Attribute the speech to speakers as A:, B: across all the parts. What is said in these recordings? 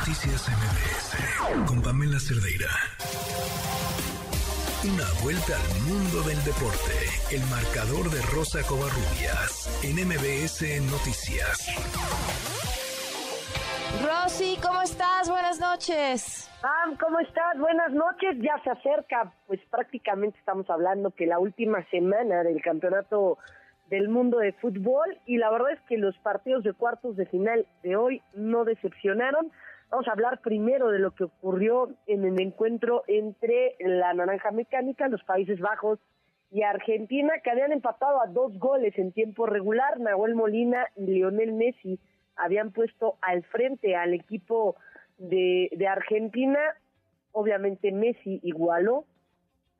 A: Noticias MBS con Pamela Cerdeira. Una vuelta al mundo del deporte. El marcador de Rosa Covarrubias en MBS Noticias.
B: Rosy, ¿cómo estás? Buenas noches.
C: Pam, ¿cómo estás? Buenas noches. Ya se acerca, pues prácticamente estamos hablando que la última semana del campeonato del mundo de fútbol y la verdad es que los partidos de cuartos de final de hoy no decepcionaron. Vamos a hablar primero de lo que ocurrió en el encuentro entre la Naranja Mecánica, los Países Bajos y Argentina, que habían empatado a dos goles en tiempo regular. Nahuel Molina y Lionel Messi habían puesto al frente al equipo de, Argentina. Obviamente Messi igualó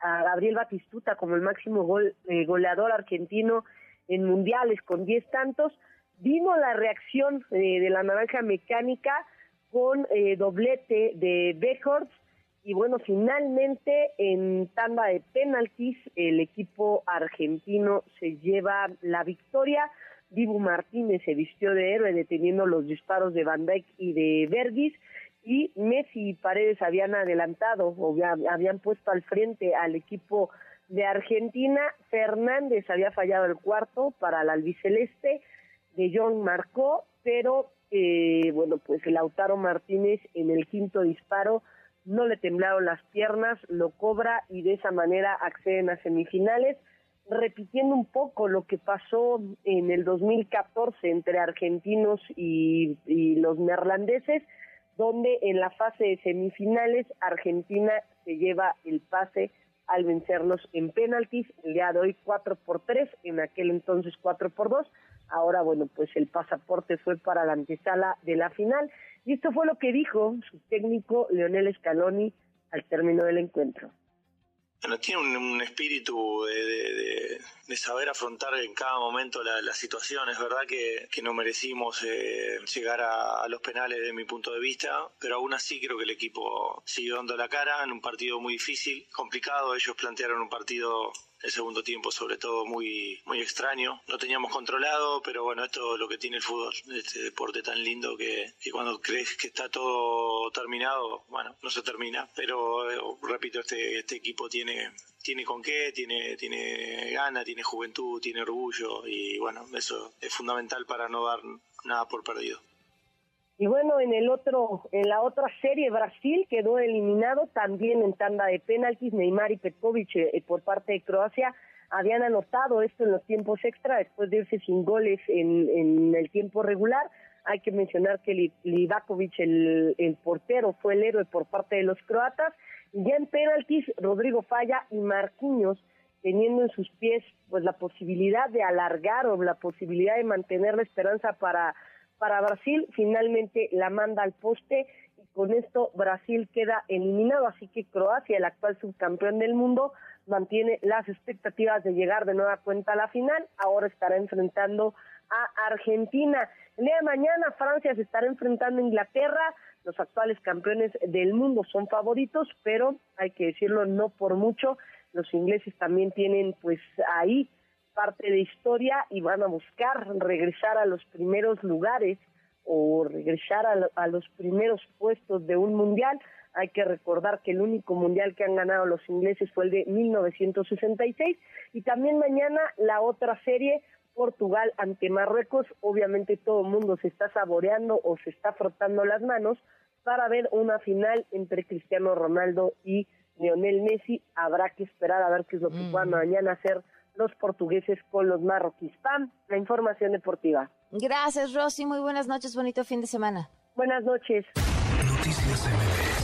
C: a Gabriel Batistuta como el máximo gol, eh, goleador argentino en mundiales con 10 tantos. Vino la reacción eh, de la naranja mecánica con eh, doblete de Beckhorst y bueno, finalmente en tanda de penaltis el equipo argentino se lleva la victoria. Dibu Martínez se vistió de héroe deteniendo los disparos de Van Dijk y de Vergis y Messi y Paredes habían adelantado o habían puesto al frente al equipo de Argentina, Fernández había fallado el cuarto para el albiceleste, De Jong marcó, pero eh, bueno, pues Lautaro Martínez en el quinto disparo no le temblaron las piernas, lo cobra y de esa manera acceden a semifinales, repitiendo un poco lo que pasó en el 2014 entre argentinos y, y los neerlandeses, donde en la fase de semifinales Argentina se lleva el pase al vencerlos en penaltis, el día de hoy 4 por 3, en aquel entonces 4 por 2, ahora bueno, pues el pasaporte fue para la antesala de la final, y esto fue lo que dijo su técnico Leonel Scaloni al término del encuentro.
D: Bueno, tiene un, espíritu de, saber afrontar en cada momento la, situación. Es verdad que, no merecimos eh, llegar a, los penales de mi punto de vista, pero aún así creo que el equipo siguió dando la cara en un partido muy difícil, complicado. Ellos plantearon un partido el segundo tiempo sobre todo muy muy extraño. No teníamos controlado pero bueno esto es lo que tiene el fútbol este deporte tan lindo que, cuando crees que está todo terminado bueno no se termina. Pero eh, repito este este equipo tiene tiene con qué tiene tiene gana tiene juventud tiene orgullo y bueno eso es fundamental para no dar nada por perdido
C: y bueno, en el otro, en la otra serie, Brasil quedó eliminado también en tanda de penaltis. Neymar y Petkovic eh, por parte de Croacia habían anotado esto en los tiempos extra después de irse sin goles en, el tiempo regular. Hay que mencionar que Livakovic, el, el portero, fue el héroe por parte de los croatas. Y ya en penaltis, Rodrigo Falla y Marquinhos teniendo en sus pies pues la posibilidad de alargar o la posibilidad de mantener la esperanza para para Brasil, finalmente la manda al poste y con esto Brasil queda eliminado, así que Croacia, el actual subcampeón del mundo, mantiene las expectativas de llegar de nueva cuenta a la final, ahora estará enfrentando a Argentina. El día de mañana Francia se estará enfrentando a Inglaterra, los actuales campeones del mundo son favoritos, pero hay que decirlo no por mucho, los ingleses también tienen pues ahí parte de historia y van a buscar regresar a los primeros lugares o regresar a, los primeros puestos de un mundial. Hay que recordar que el único mundial que han ganado los ingleses fue el de 1966 y también mañana la otra serie Portugal ante Marruecos. Obviamente todo el mundo se está saboreando o se está frotando las manos para ver una final entre Cristiano Ronaldo y Lionel Messi. Habrá que esperar a ver qué es lo que mm. puedan mañana hacer los portugueses con los marroquíes. Pam, la información deportiva.
B: Gracias, Rosy. Muy buenas noches. Bonito fin de semana.
C: Buenas noches. Noticias